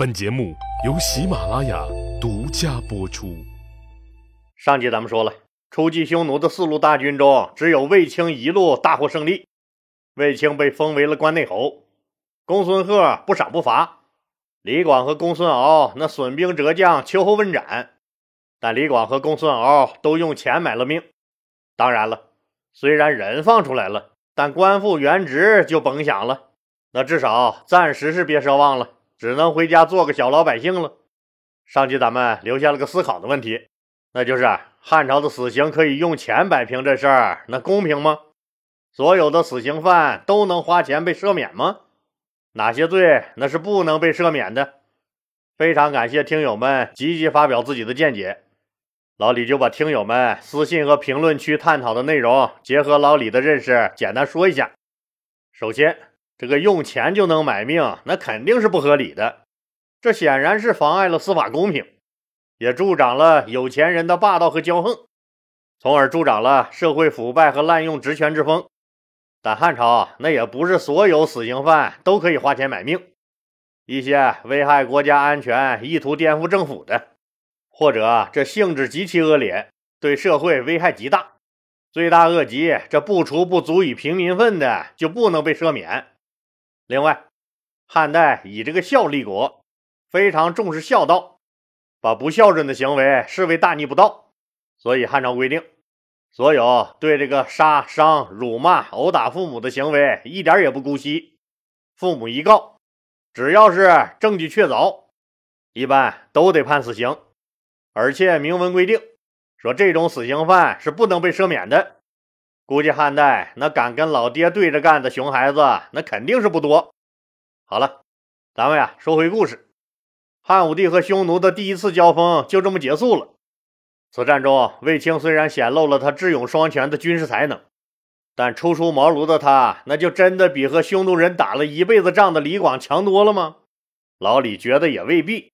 本节目由喜马拉雅独家播出。上集咱们说了，出击匈奴的四路大军中，只有卫青一路大获胜利，卫青被封为了关内侯。公孙贺不赏不罚，李广和公孙敖那损兵折将，秋后问斩。但李广和公孙敖都用钱买了命。当然了，虽然人放出来了，但官复原职就甭想了。那至少暂时是别奢望了，只能回家做个小老百姓了。上集咱们留下了个思考的问题，那就是汉朝的死刑可以用钱摆平这事儿，那公平吗？所有的死刑犯都能花钱被赦免吗？哪些罪那是不能被赦免的？非常感谢听友们积极发表自己的见解，老李就把听友们私信和评论区探讨的内容结合老李的认识简单说一下。首先。这个用钱就能买命，那肯定是不合理的。这显然是妨碍了司法公平，也助长了有钱人的霸道和骄横，从而助长了社会腐败和滥用职权之风。但汉朝那也不是所有死刑犯都可以花钱买命，一些危害国家安全、意图颠覆政府的，或者这性质极其恶劣、对社会危害极大、罪大恶极，这不除不足以平民愤的，就不能被赦免。另外，汉代以这个孝立国，非常重视孝道，把不孝顺的行为视为大逆不道，所以汉朝规定，所有对这个杀伤、辱骂、殴打父母的行为一点也不姑息。父母一告，只要是证据确凿，一般都得判死刑，而且明文规定说这种死刑犯是不能被赦免的。估计汉代那敢跟老爹对着干的熊孩子，那肯定是不多。好了，咱们呀说回故事，汉武帝和匈奴的第一次交锋就这么结束了。此战中，卫青虽然显露了他智勇双全的军事才能，但初出茅庐的他，那就真的比和匈奴人打了一辈子仗的李广强多了吗？老李觉得也未必。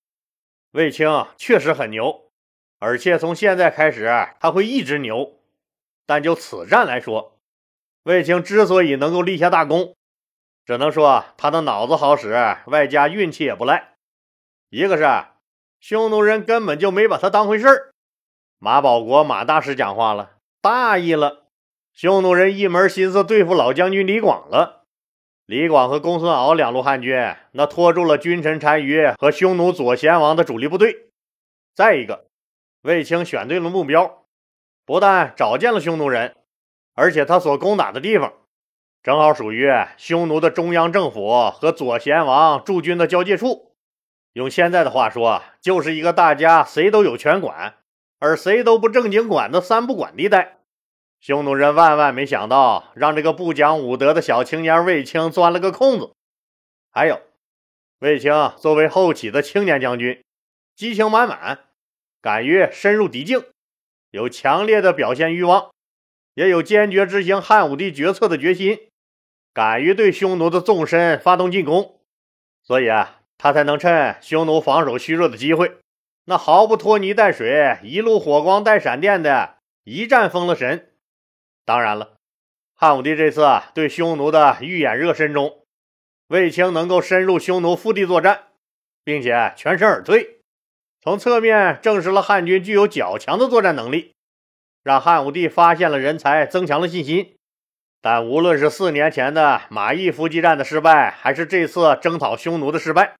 卫青确实很牛，而且从现在开始他会一直牛。但就此战来说，卫青之所以能够立下大功，只能说他的脑子好使，外加运气也不赖。一个是匈奴人根本就没把他当回事儿，马保国马大师讲话了，大意了，匈奴人一门心思对付老将军李广了。李广和公孙敖两路汉军，那拖住了君臣单于和匈奴左贤王的主力部队。再一个，卫青选对了目标。不但找见了匈奴人，而且他所攻打的地方，正好属于匈奴的中央政府和左贤王驻军的交界处。用现在的话说，就是一个大家谁都有权管，而谁都不正经管的三不管地带。匈奴人万万没想到，让这个不讲武德的小青年卫青钻了个空子。还有，卫青作为后起的青年将军，激情满满，敢于深入敌境。有强烈的表现欲望，也有坚决执行汉武帝决策的决心，敢于对匈奴的纵深发动进攻，所以啊，他才能趁匈奴防守虚弱的机会，那毫不拖泥带水，一路火光带闪电的一战封了神。当然了，汉武帝这次啊对匈奴的预演热身中，卫青能够深入匈奴腹地作战，并且全身而退。从侧面证实了汉军具有较强的作战能力，让汉武帝发现了人才，增强了信心。但无论是四年前的马邑伏击战的失败，还是这次征讨匈奴的失败，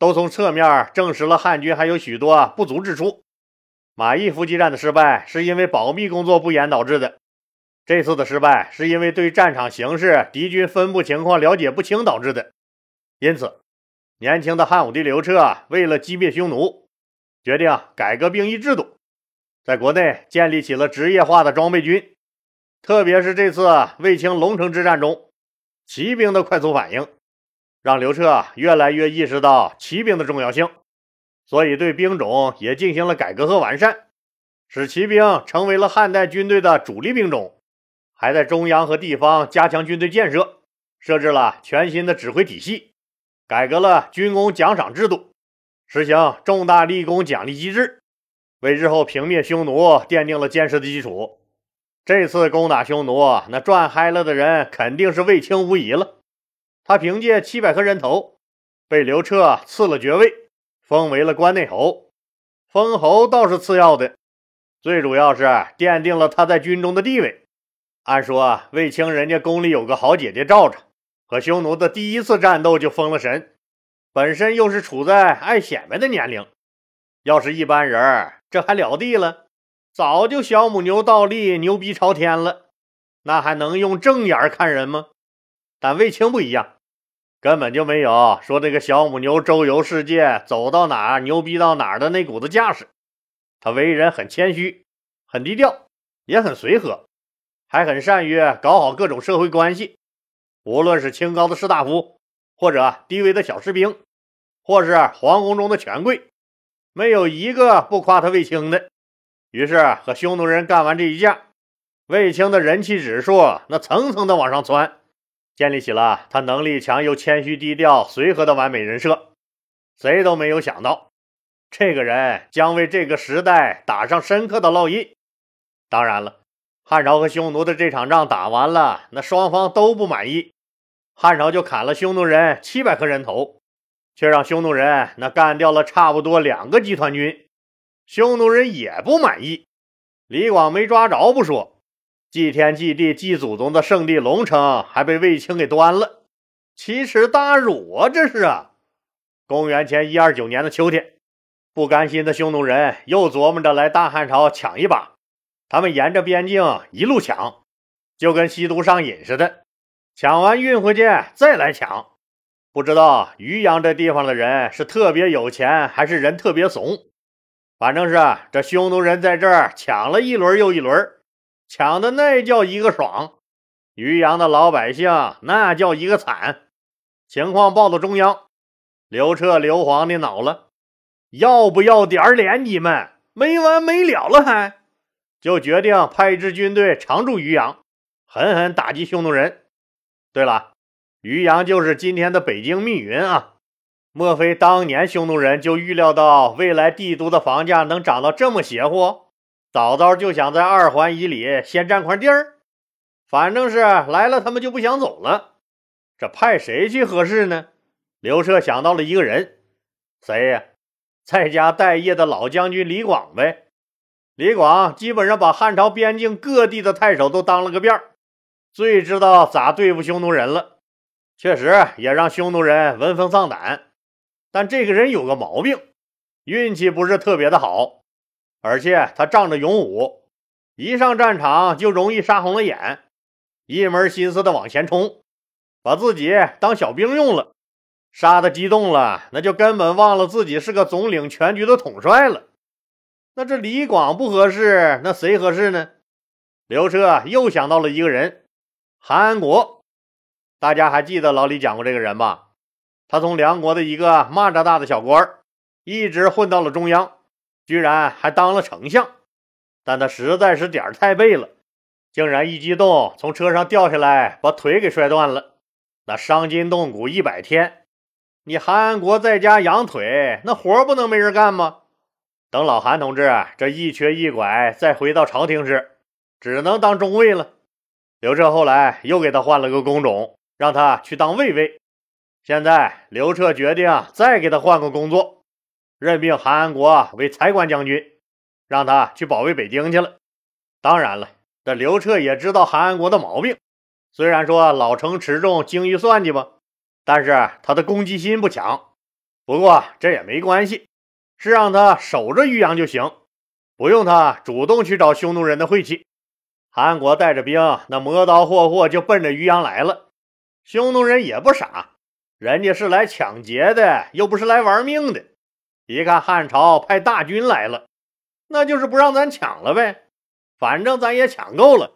都从侧面证实了汉军还有许多不足之处。马邑伏击战的失败是因为保密工作不严导致的，这次的失败是因为对战场形势、敌军分布情况了解不清导致的。因此，年轻的汉武帝刘彻为了击灭匈奴。决定改革兵役制度，在国内建立起了职业化的装备军。特别是这次卫青龙城之战中，骑兵的快速反应，让刘彻越来越意识到骑兵的重要性，所以对兵种也进行了改革和完善，使骑兵成为了汉代军队的主力兵种。还在中央和地方加强军队建设，设置了全新的指挥体系，改革了军功奖赏制度。实行重大立功奖励机制，为日后平灭匈奴奠定了坚实的基础。这次攻打匈奴，那赚嗨了的人肯定是卫青无疑了。他凭借七百颗人头，被刘彻赐了爵位，封为了关内侯。封侯倒是次要的，最主要是奠定了他在军中的地位。按说卫青人家宫里有个好姐姐罩着，和匈奴的第一次战斗就封了神，本身又是处在爱显摆的年龄。要是一般人，这还了地了，早就小母牛倒立，牛逼朝天了，那还能用正眼看人吗？但卫青不一样。根本就没有说这个小母牛周游世界，走到哪儿牛逼到哪儿的那股子架势。他为人很谦虚，很低调，也很随和，还很善于搞好各种社会关系。无论是清高的士大夫，或者低微的小士兵，或是皇宫中的权贵，没有一个不夸他卫青的。于是和匈奴人干完这一架，卫青的人气指数那层层的往上窜。建立起了他能力强又谦虚低调、随和的完美人设，谁都没有想到，这个人将为这个时代打上深刻的烙印。当然了，汉朝和匈奴的这场仗打完了，那双方都不满意，汉朝就砍了匈奴人七百颗人头，却让匈奴人那干掉了差不多两个集团军，匈奴人也不满意，李广没抓着不说。祭天祭地祭祖宗的圣地龙城还被卫青给端了，奇耻大辱啊！这是啊！公元前一二九年的秋天，不甘心的匈奴人又琢磨着来大汉朝抢一把。他们沿着边境一路抢，就跟吸毒上瘾似的，抢完运回去再来抢。不知道渔阳这地方的人是特别有钱，还是人特别怂？反正是这匈奴人在这儿抢了一轮又一轮。抢的那叫一个爽，渔阳的老百姓那叫一个惨。情况报到中央，刘彻、刘皇的恼了，要不要点脸？你们没完没了了还？就决定派一支军队常驻渔阳，狠狠打击匈奴人。对了，渔阳就是今天的北京密云啊！莫非当年匈奴人就预料到未来帝都的房价能涨到这么邪乎？早早就想在二环以里先占块地儿，反正是来了，他们就不想走了。这派谁去合适呢？刘彻想到了一个人，谁呀？在家待业的老将军李广呗。李广基本上把汉朝边境各地的太守都当了个遍儿最知道咋对付匈奴人了。确实也让匈奴人闻风丧胆。但这个人有个毛病，运气不是特别的好。而且他仗着勇武，一上战场就容易杀红了眼，一门心思的往前冲，把自己当小兵用了，杀的激动了，那就根本忘了自己是个总领全局的统帅了。那这李广不合适，那谁合适呢？刘彻又想到了一个人，韩安国。大家还记得老李讲过这个人吧？他从梁国的一个蚂蚱大的小官儿一直混到了中央。居然还当了丞相，但他实在是点儿太背了，竟然一激动从车上掉下来，把腿给摔断了。那伤筋动骨一百天，你韩安国在家养腿，那活不能没人干吗？等老韩同志这一瘸一拐再回到朝廷时，只能当中尉了。刘彻后来又给他换了个工种，让他去当卫尉。现在刘彻决定再给他换个工作。任命韩安国为财官将军，让他去保卫北京去了。当然了，这刘彻也知道韩安国的毛病。虽然说老成持重、精于算计吧，但是他的攻击心不强。不过这也没关系，是让他守着渔阳就行，不用他主动去找匈奴人的晦气。韩国带着兵，那磨刀霍霍就奔着渔阳来了。匈奴人也不傻，人家是来抢劫的，又不是来玩命的。一看汉朝派大军来了，那就是不让咱抢了呗。反正咱也抢够了，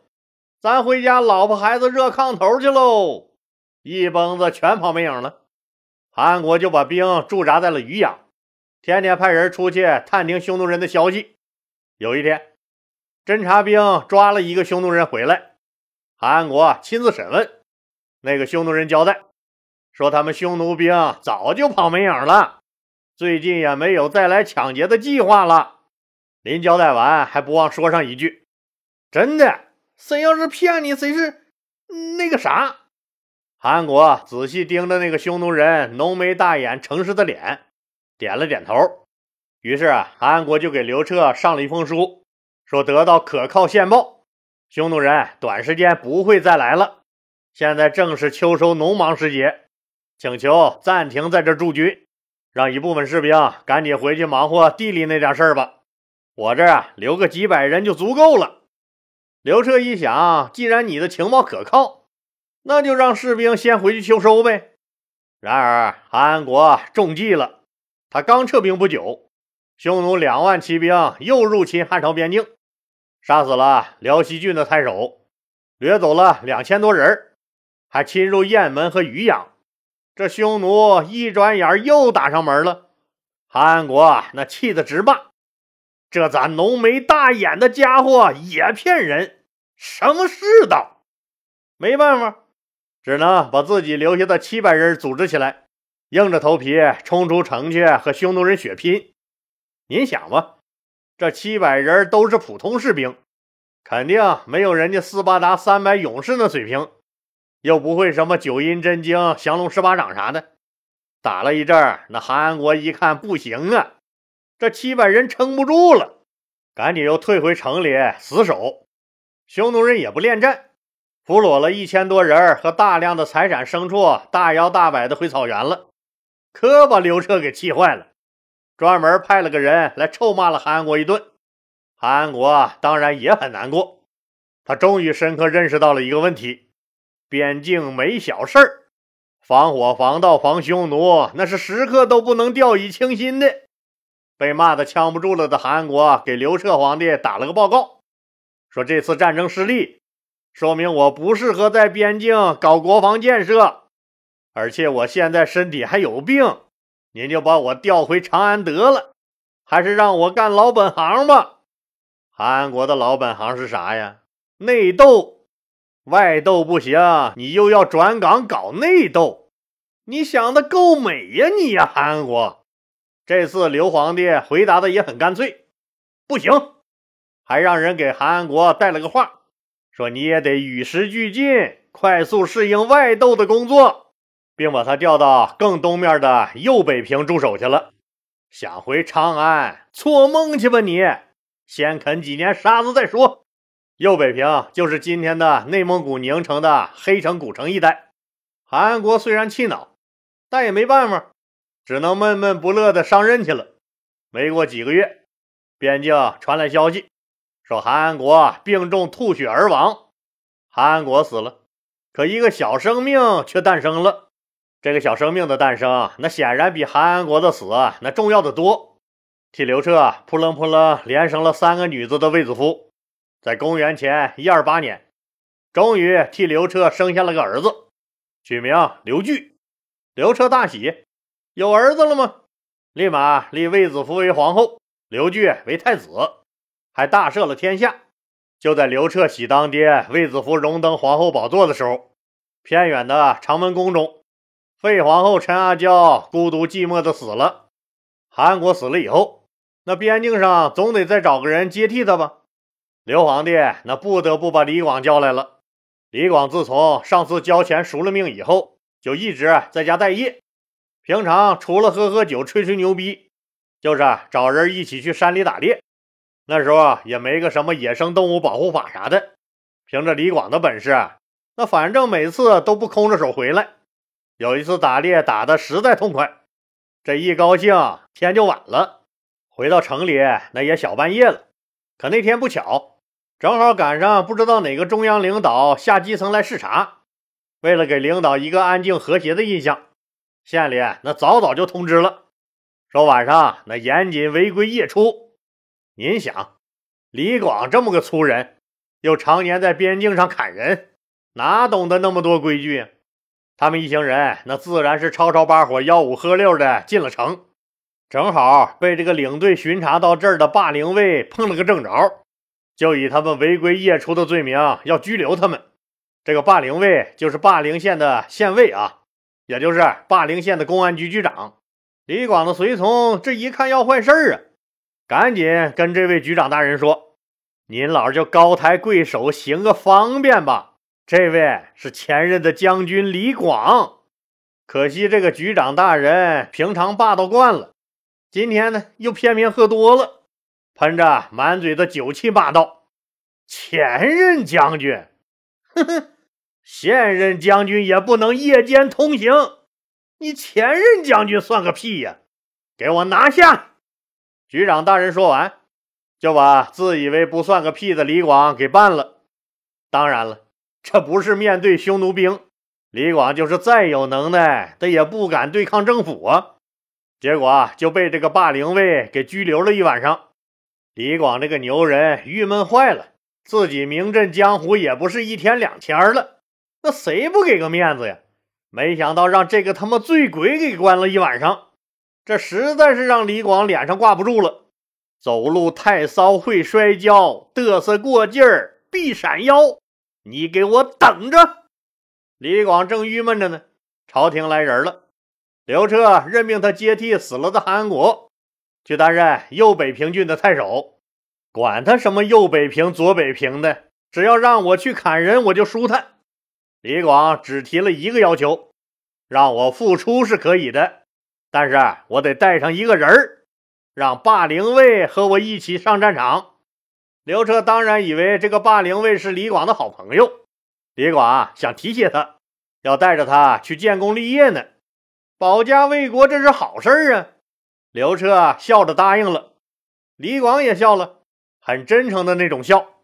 咱回家老婆孩子热炕头去喽。一蹦子全跑没影了。韩国就把兵驻扎在了渔阳，天天派人出去探听匈奴人的消息。有一天，侦察兵抓了一个匈奴人回来，韩安国亲自审问。那个匈奴人交代说，他们匈奴兵早就跑没影了。最近也没有再来抢劫的计划了。临交代完，还不忘说上一句：“真的，谁要是骗你，谁是那个啥。”韩安国仔细盯着那个匈奴人浓眉大眼、诚实的脸，点了点头。于是啊，韩国就给刘彻上了一封书，说得到可靠线报，匈奴人短时间不会再来了。现在正是秋收农忙时节，请求暂停在这驻军，让一部分士兵赶紧回去忙活地里那点事儿吧。我这啊留个几百人就足够了。刘彻一想，既然你的情报可靠，那就让士兵先回去秋收呗。然而韩国中计了，他刚撤兵不久。匈奴两万骑兵又入侵汉朝边境，杀死了辽西郡的太守，掠走了两千多人，还侵入雁门和渔阳。这匈奴一转眼又打上门了。韩国那气得直骂：“这咱浓眉大眼的家伙也骗人，什么世道？”没办法，只能把自己留下的七百人组织起来，硬着头皮冲出城去和匈奴人血拼。您想吧，这七百人都是普通士兵，肯定没有人家斯巴达三百勇士那水平，又不会什么九阴真经、降龙十八掌啥的。打了一阵那韩安国一看不行啊，这七百人撑不住了，赶紧又退回城里死守。匈奴人也不恋战，俘虏了一千多人和大量的财产牲畜，大摇大摆的回草原了，可把刘彻给气坏了。专门派了个人来臭骂了韩国一顿，韩国当然也很难过。他终于深刻认识到了一个问题：边境没小事儿，防火、防盗、防匈奴，那是时刻都不能掉以轻心的。被骂的呛不住了的韩国给刘彻皇帝打了个报告，说这次战争失利，说明我不适合在边境搞国防建设，而且我现在身体还有病。您就把我调回长安得了，还是让我干老本行吧。韩国的老本行是啥呀？内斗，外斗不行，你又要转岗搞内斗，你想的够美呀你呀！韩国这次刘皇帝回答的也很干脆，不行，还让人给韩国带了个话，说你也得与时俱进，快速适应外斗的工作。并把他调到更东面的右北平驻守去了。想回长安，做梦去吧你！先啃几年沙子再说。右北平就是今天的内蒙古宁城的黑城古城一带。韩国虽然气恼，但也没办法，只能闷闷不乐的上任去了。没过几个月，边境传来消息，说韩国病重吐血而亡。韩国死了，可一个小生命却诞生了。这个小生命的诞生，那显然比韩安国的死那重要的多。替刘彻扑棱扑棱连生了三个女子的卫子夫，在公元前一二八年，终于替刘彻生下了个儿子，取名刘据。刘彻大喜，有儿子了吗？立马立卫子夫为皇后，刘据为太子，还大赦了天下。就在刘彻喜当爹，卫子夫荣登皇后宝座的时候，偏远的长门宫中。废皇后陈阿娇孤独寂寞的死了。韩国死了以后，那边境上总得再找个人接替他吧？刘皇帝那不得不把李广叫来了。李广自从上次交钱赎了命以后，就一直在家待业。平常除了喝喝酒、吹吹牛逼，就是找人一起去山里打猎。那时候也没个什么野生动物保护法啥的。凭着李广的本事，那反正每次都不空着手回来。有一次打猎打的实在痛快，这一高兴天就晚了。回到城里那也小半夜了。可那天不巧，正好赶上不知道哪个中央领导下基层来视察。为了给领导一个安静和谐的印象，县里那早早就通知了，说晚上那严禁违规夜出。您想，李广这么个粗人，又常年在边境上砍人，哪懂得那么多规矩？他们一行人那自然是吵吵把火、吆五喝六的进了城，正好被这个领队巡查到这儿的霸陵卫碰了个正着，就以他们违规夜出的罪名要拘留他们。这个霸陵卫就是霸陵县的县尉啊，也就是霸陵县的公安局局长。李广的随从这一看要坏事儿啊，赶紧跟这位局长大人说：“您老就高抬贵手，行个方便吧。”这位是前任的将军李广，可惜这个局长大人平常霸道惯了，今天呢又偏偏喝多了，喷着满嘴的酒气骂道：“前任将军，哼哼，现任将军也不能夜间通行，你前任将军算个屁呀！给我拿下！”局长大人说完，就把自以为不算个屁的李广给办了。当然了，这不是面对匈奴兵，李广就是再有能耐，他也不敢对抗政府啊。结果就被这个霸陵尉给拘留了一晚上。李广这个牛人郁闷坏了，自己名震江湖也不是一天两天了，那谁不给个面子呀？没想到让这个他妈醉鬼给关了一晚上。这实在是让李广脸上挂不住了，走路太骚会摔跤，嘚瑟过劲儿必闪腰。你给我等着！李广正郁闷着呢，朝廷来人了，刘彻任命他接替死了的韩安国，去担任右北平郡的太守。管他什么右北平、左北平的，只要让我去砍人，我就舒坦。李广只提了一个要求，让我复出是可以的。但是我得带上一个人儿，让霸陵尉和我一起上战场。刘彻当然以为这个霸陵卫是李广的好朋友，李广啊想提携他，要带着他去建功立业呢，保家卫国，这是好事儿啊！刘彻笑着答应了，李广也笑了，很真诚的那种笑。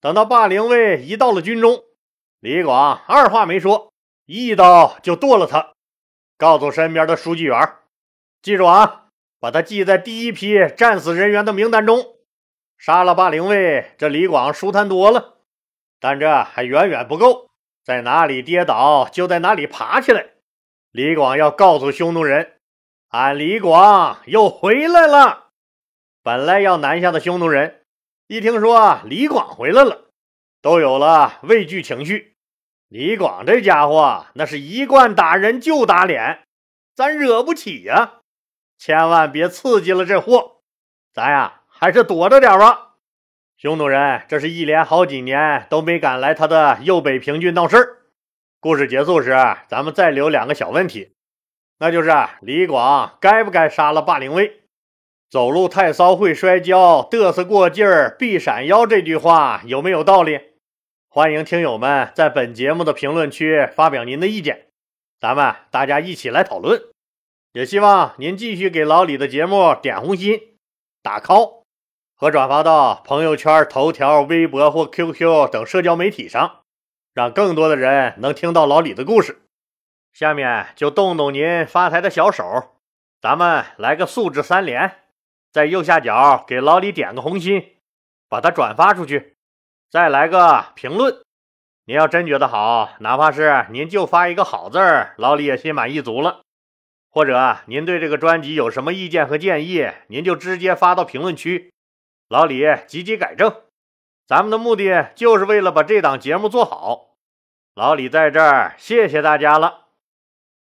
等到霸陵卫一到了军中，李广二话没说，一刀就剁了他。告诉身边的书记员，记住啊，把他记在第一批战死人员的名单中。杀了霸陵尉，这李广舒坦多了，但这还远远不够，在哪里跌倒就在哪里爬起来。李广要告诉匈奴人，俺李广又回来了。本来要南下的匈奴人，一听说李广回来了，都有了畏惧情绪。李广这家伙，那是一贯打人就打脸，咱惹不起呀！千万别刺激了这货，咱呀还是躲着点吧。匈奴人这是一连好几年都没敢来他的右北平郡闹事儿。故事结束时，咱们再留两个小问题，那就是李广该不该杀了霸陵尉？走路太骚会摔跤，嘚瑟过劲儿必闪腰，这句话有没有道理？欢迎听友们在本节目的评论区发表您的意见，咱们大家一起来讨论。也希望您继续给老李的节目点红心、打 call 和转发到朋友圈、头条、微博或 QQ 等社交媒体上，让更多的人能听到老李的故事。下面就动动您发财的小手，咱们来个素质三连，在右下角给老李点个红心，把它转发出去。再来个评论，您要真觉得好，哪怕是您就发一个好字儿，老李也心满意足了。或者您对这个专辑有什么意见和建议，您就直接发到评论区，老李积极改正。咱们的目的就是为了把这档节目做好。老李在这儿，谢谢大家了。